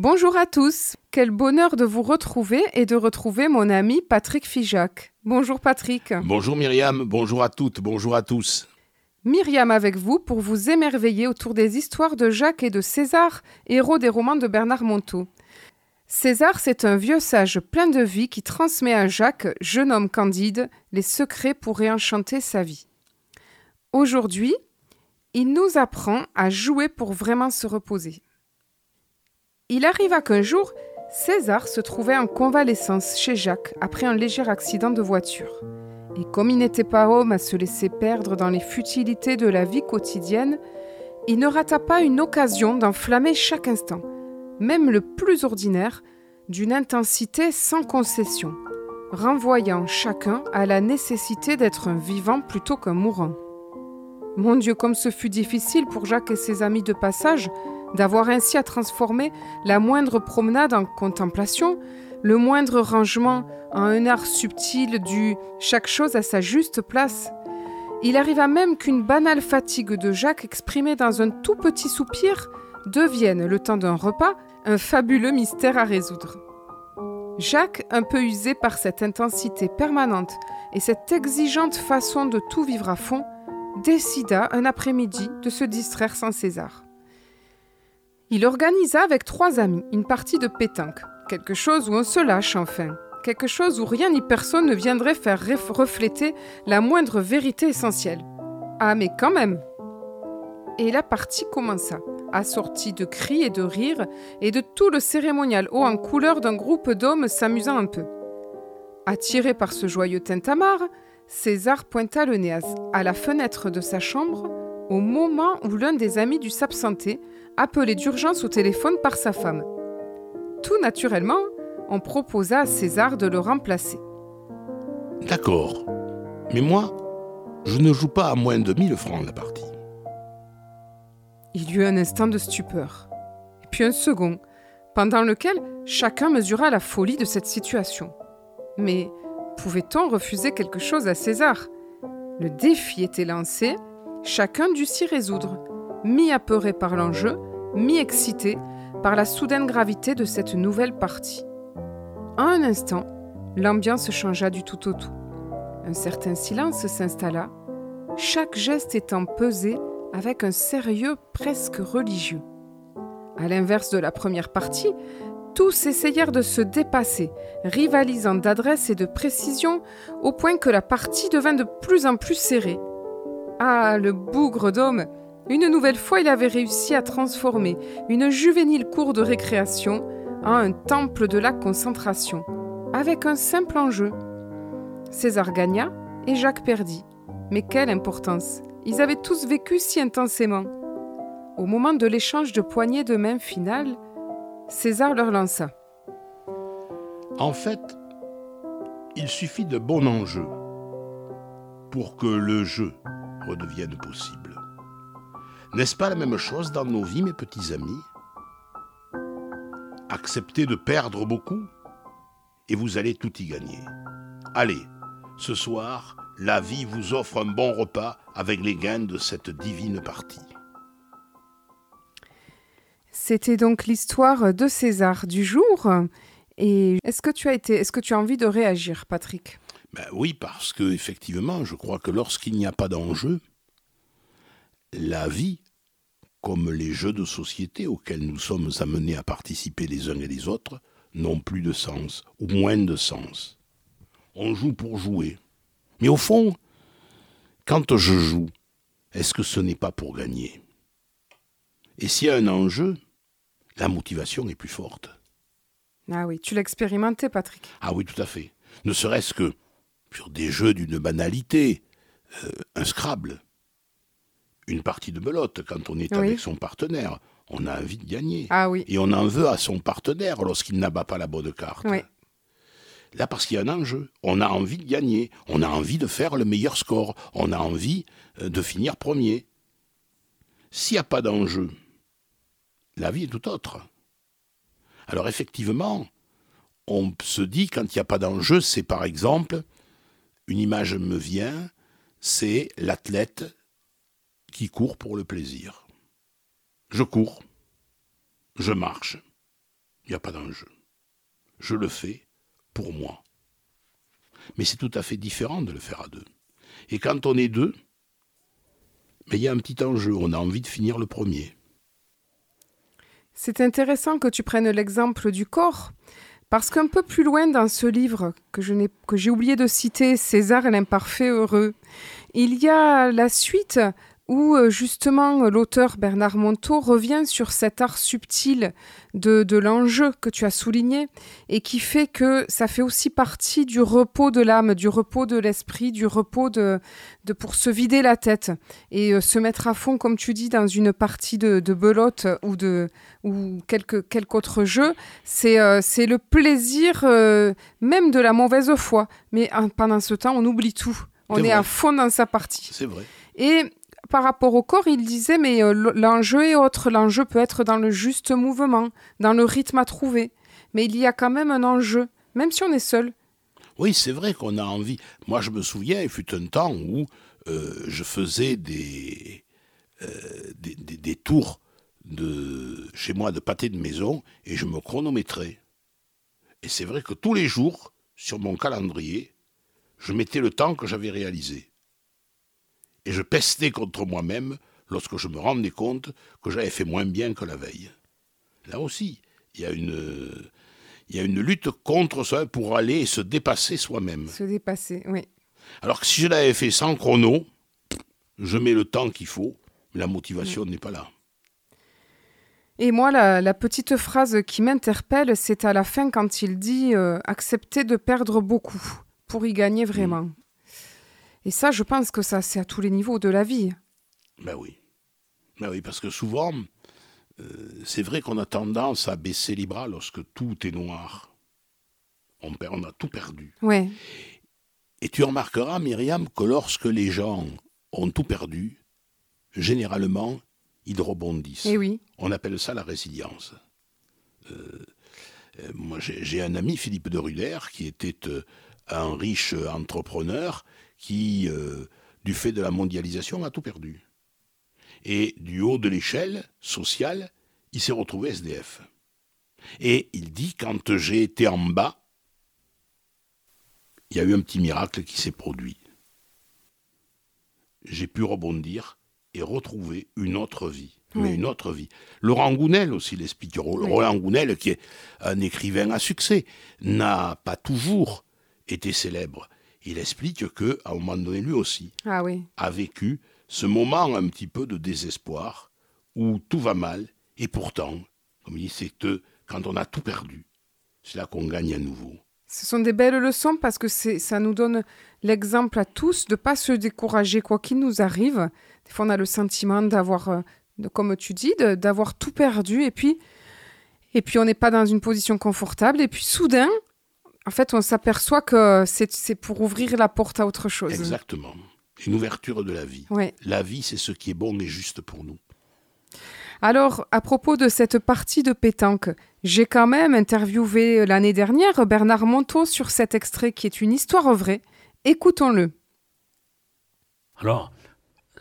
Bonjour à tous. Quel bonheur de vous retrouver et de retrouver mon ami Patrick Fijac. Bonjour Patrick. Bonjour Myriam, bonjour à toutes, bonjour à tous. Myriam avec vous pour vous émerveiller autour des histoires de Jacques et de César, héros des romans de Bernard Monteau. César, c'est un vieux sage plein de vie qui transmet à Jacques, jeune homme candide, les secrets pour réenchanter sa vie. Aujourd'hui, il nous apprend à jouer pour vraiment se reposer. Il arriva qu'un jour, César se trouvait en convalescence chez Jacques après un léger accident de voiture. Et comme il n'était pas homme à se laisser perdre dans les futilités de la vie quotidienne, il ne rata pas une occasion d'enflammer chaque instant, même le plus ordinaire, d'une intensité sans concession, renvoyant chacun à la nécessité d'être un vivant plutôt qu'un mourant. Mon Dieu, comme ce fut difficile pour Jacques et ses amis de passage d'avoir ainsi à transformer la moindre promenade en contemplation, le moindre rangement en un art subtil du chaque chose à sa juste place. Il arriva même qu'une banale fatigue de Jacques exprimée dans un tout petit soupir devienne, le temps d'un repas, un fabuleux mystère à résoudre. Jacques, un peu usé par cette intensité permanente et cette exigeante façon de tout vivre à fond, décida un après-midi de se distraire sans César. Il organisa avec trois amis une partie de pétanque, quelque chose où on se lâche enfin, quelque chose où rien ni personne ne viendrait faire refléter la moindre vérité essentielle. Ah mais quand même Et la partie commença, assortie de cris et de rires et de tout le cérémonial haut en couleur d'un groupe d'hommes s'amusant un peu. Attiré par ce joyeux tintamarre, César pointa le nez à la fenêtre de sa chambre au moment où l'un des amis dut s'absenter, appelé d'urgence au téléphone par sa femme. Tout naturellement, on proposa à César de le remplacer. D'accord, mais moi, je ne joue pas à moins de 1000 francs la partie. Il y eut un instant de stupeur, et puis un second, pendant lequel chacun mesura la folie de cette situation. Mais pouvait-on refuser quelque chose à César? Le défi était lancé, chacun dut s'y résoudre, mi-apeuré par l'enjeu, mi-excité par la soudaine gravité de cette nouvelle partie. En un instant, l'ambiance changea du tout au tout. Un certain silence s'installa, chaque geste étant pesé avec un sérieux presque religieux. À l'inverse de la première partie, tous essayèrent de se dépasser, rivalisant d'adresse et de précision, au point que la partie devint de plus en plus serrée. Ah, le bougre d'homme Une nouvelle fois, il avait réussi à transformer une juvénile cour de récréation en un temple de la concentration, avec un simple enjeu. César gagna et Jacques perdit. Mais quelle importance Ils avaient tous vécu si intensément. Au moment de l'échange de poignées de main finale, César leur lança. En fait, il suffit de bons enjeux pour que le jeu redevienne possible. N'est-ce pas la même chose dans nos vies, mes petits amis? Acceptez de perdre beaucoup et vous allez tout y gagner. Allez, ce soir, la vie vous offre un bon repas avec les gains de cette divine partie. C'était donc l'histoire de César du jour. Et est-ce que tu as été, est-ce que tu as envie de réagir, Patrick? Ben Oui, parce que effectivement, je crois que lorsqu'il n'y a pas d'enjeu, la vie, comme les jeux de société auxquels nous sommes amenés à participer les uns et les autres, n'ont plus de sens, ou moins de sens. On joue pour jouer. Mais au fond, quand je joue, est-ce que ce n'est pas pour gagner? Et s'il y a un enjeu, la motivation est plus forte. Ah oui, tu l'as expérimenté, Patrick. Ah oui, tout à fait. Ne serait-ce que sur des jeux d'une banalité, euh, un Scrabble, une partie de belote quand on est avec son partenaire. On a envie de gagner. Ah oui. Et on en veut à son partenaire lorsqu'il n'abat pas la bonne carte. Là, parce qu'il y a un enjeu. On a envie de gagner. On a envie de faire le meilleur score. On a envie euh, de finir premier. S'il n'y a pas d'enjeu, la vie est tout autre. Alors effectivement, on se dit quand il n'y a pas d'enjeu, c'est par exemple, une image me vient, c'est l'athlète qui court pour le plaisir. Je cours, je marche, Il n'y a pas d'enjeu. Je le fais pour moi. Mais c'est tout à fait différent de le faire à deux. Et quand on est deux, mais il y a un petit enjeu, on a envie de finir le premier. C'est intéressant que tu prennes l'exemple du corps, parce qu'un peu plus loin dans ce livre que j'ai oublié de citer, César et l'imparfait heureux, il y a la suite où euh, justement l'auteur Bernard Monteau revient sur cet art subtil de, de l'enjeu que tu as souligné et qui fait que ça fait aussi partie du repos de l'âme, du repos de l'esprit, du repos de, de pour se vider la tête et euh, se mettre à fond, comme tu dis, dans une partie de, de belote ou de ou quelque, quelque autre jeu. C'est euh, c'est le plaisir même de la mauvaise foi. Mais pendant ce temps, on oublie tout. On est, est à fond dans sa partie. C'est vrai. Et par rapport au corps, il disait, mais euh, l'enjeu est autre. L'enjeu peut être dans le juste mouvement, dans le rythme à trouver. Mais il y a quand même un enjeu, même si on est seul. Oui, c'est vrai qu'on a envie. Moi, je me souviens, il fut un temps où euh, je faisais des, euh, des, des, tours de, chez moi de pâté de maison et je me chronométrais. Et c'est vrai que tous les jours, sur mon calendrier, je mettais le temps que j'avais réalisé et je pestais contre moi-même lorsque je me rendais compte que j'avais fait moins bien que la veille. Là aussi, il y a une, il y a une lutte contre ça pour aller se dépasser soi-même. Se dépasser, oui. Alors que si je l'avais fait sans chrono, je mets le temps qu'il faut, mais la motivation n'est pas là. Et moi, la, petite phrase qui m'interpelle, c'est à la fin quand il dit euh, accepter de perdre beaucoup pour y gagner vraiment. Mm. Et ça, je pense que ça, c'est à tous les niveaux de la vie. Ben oui. Ben oui, parce que souvent, euh, c'est vrai qu'on a tendance à baisser les bras lorsque tout est noir. On, perd, on a tout perdu. Ouais. Et tu remarqueras, Myriam, que lorsque les gens ont tout perdu, généralement, ils rebondissent. Et eh oui. On appelle ça la résilience. Euh, euh, moi, j'ai un ami, Philippe de Ruder, qui était un riche entrepreneur qui, euh, du fait de la mondialisation, a tout perdu. Et du haut de l'échelle sociale, il s'est retrouvé SDF. Et il dit, quand j'ai été en bas, il y a eu un petit miracle qui s'est produit. J'ai pu rebondir et retrouver une autre vie. Mais une autre vie. Laurent Gounel aussi l'explique. Laurent Gounel, qui est un écrivain à succès, n'a pas toujours été célèbre il explique que, à un moment donné, lui aussi ah oui. a vécu ce moment un petit peu de désespoir où tout va mal, et pourtant, comme il dit, c'est que quand on a tout perdu, c'est là qu'on gagne à nouveau. Ce sont des belles leçons parce que ça nous donne l'exemple à tous de ne pas se décourager quoi qu'il nous arrive. Des fois, on a le sentiment d'avoir, euh, comme tu dis, d'avoir tout perdu et puis, et puis on n'est pas dans une position confortable. Et puis soudain, en fait, on s'aperçoit que c'est pour ouvrir la porte à autre chose. Exactement. Une ouverture de la vie. La vie, c'est ce qui est bon et juste pour nous. Alors, à propos de cette partie de pétanque, j'ai quand même interviewé l'année dernière Bernard Monteau sur cet extrait qui est une histoire vraie. Écoutons-le. Alors,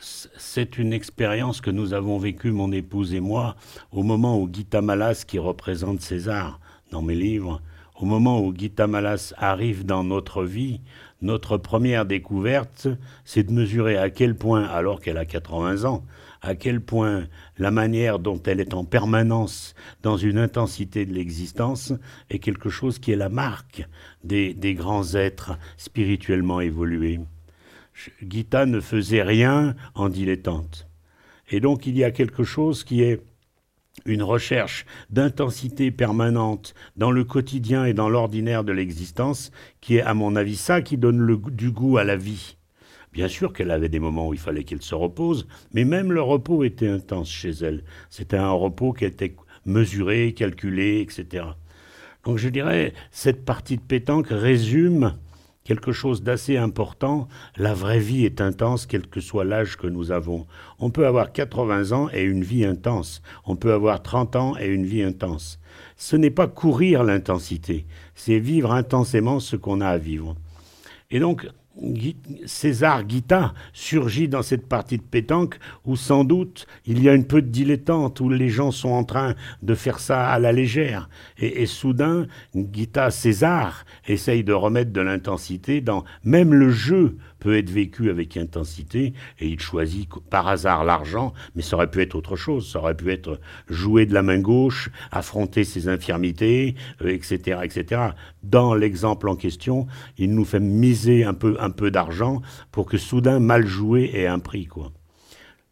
c'est une expérience que nous avons vécue, mon épouse et moi, au moment où Guy Tamalas, qui représente César dans mes livres, au moment où Gita Malas arrive dans notre vie, notre première découverte, c'est de mesurer à quel point, alors qu'elle a 80 ans, à quel point la manière dont elle est en permanence dans une intensité de l'existence est quelque chose qui est la marque des, grands êtres spirituellement évolués. Gita ne faisait rien en dilettante. Et donc il y a quelque chose qui est une recherche d'intensité permanente dans le quotidien et dans l'ordinaire de l'existence, qui est, à mon avis, ça qui donne du goût à la vie. Bien sûr qu'elle avait des moments où il fallait qu'elle se repose, mais même le repos était intense chez elle. C'était un repos qui était mesuré, calculé, etc. Donc je dirais, cette partie de pétanque résume quelque chose d'assez important. La vraie vie est intense, quel que soit l'âge que nous avons. On peut avoir 80 ans et une vie intense. On peut avoir 30 ans et une vie intense. Ce n'est pas courir l'intensité, c'est vivre intensément ce qu'on a à vivre. Et donc, César Guita surgit dans cette partie de pétanque où sans doute il y a une peu de dilettante, où les gens sont en train de faire ça à la légère. Et, soudain, Guita César essaye de remettre de l'intensité dans même le jeu peut être vécu avec intensité et il choisit par hasard l'argent, mais ça aurait pu être autre chose, ça aurait pu être jouer de la main gauche, affronter ses infirmités, etc., euh, etc. Dans l'exemple en question, il nous fait miser un peu, un peu d'argent pour que soudain mal joué ait un prix, quoi.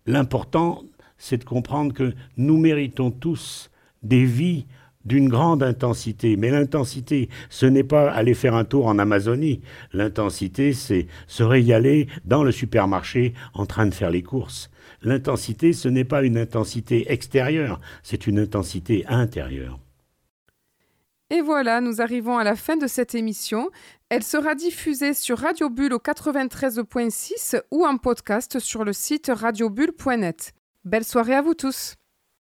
L'important, c'est de comprendre que nous méritons tous des vies d'une grande intensité. Mais l'intensité, ce n'est pas aller faire un tour en Amazonie. L'intensité, c'est se régaler dans le supermarché en train de faire les courses. L'intensité, ce n'est pas une intensité extérieure, c'est une intensité intérieure. Et voilà, nous arrivons à la fin de cette émission. Elle sera diffusée sur Radio Bulle au 93.6 ou en podcast sur le site radiobulle.net. Belle soirée à vous tous.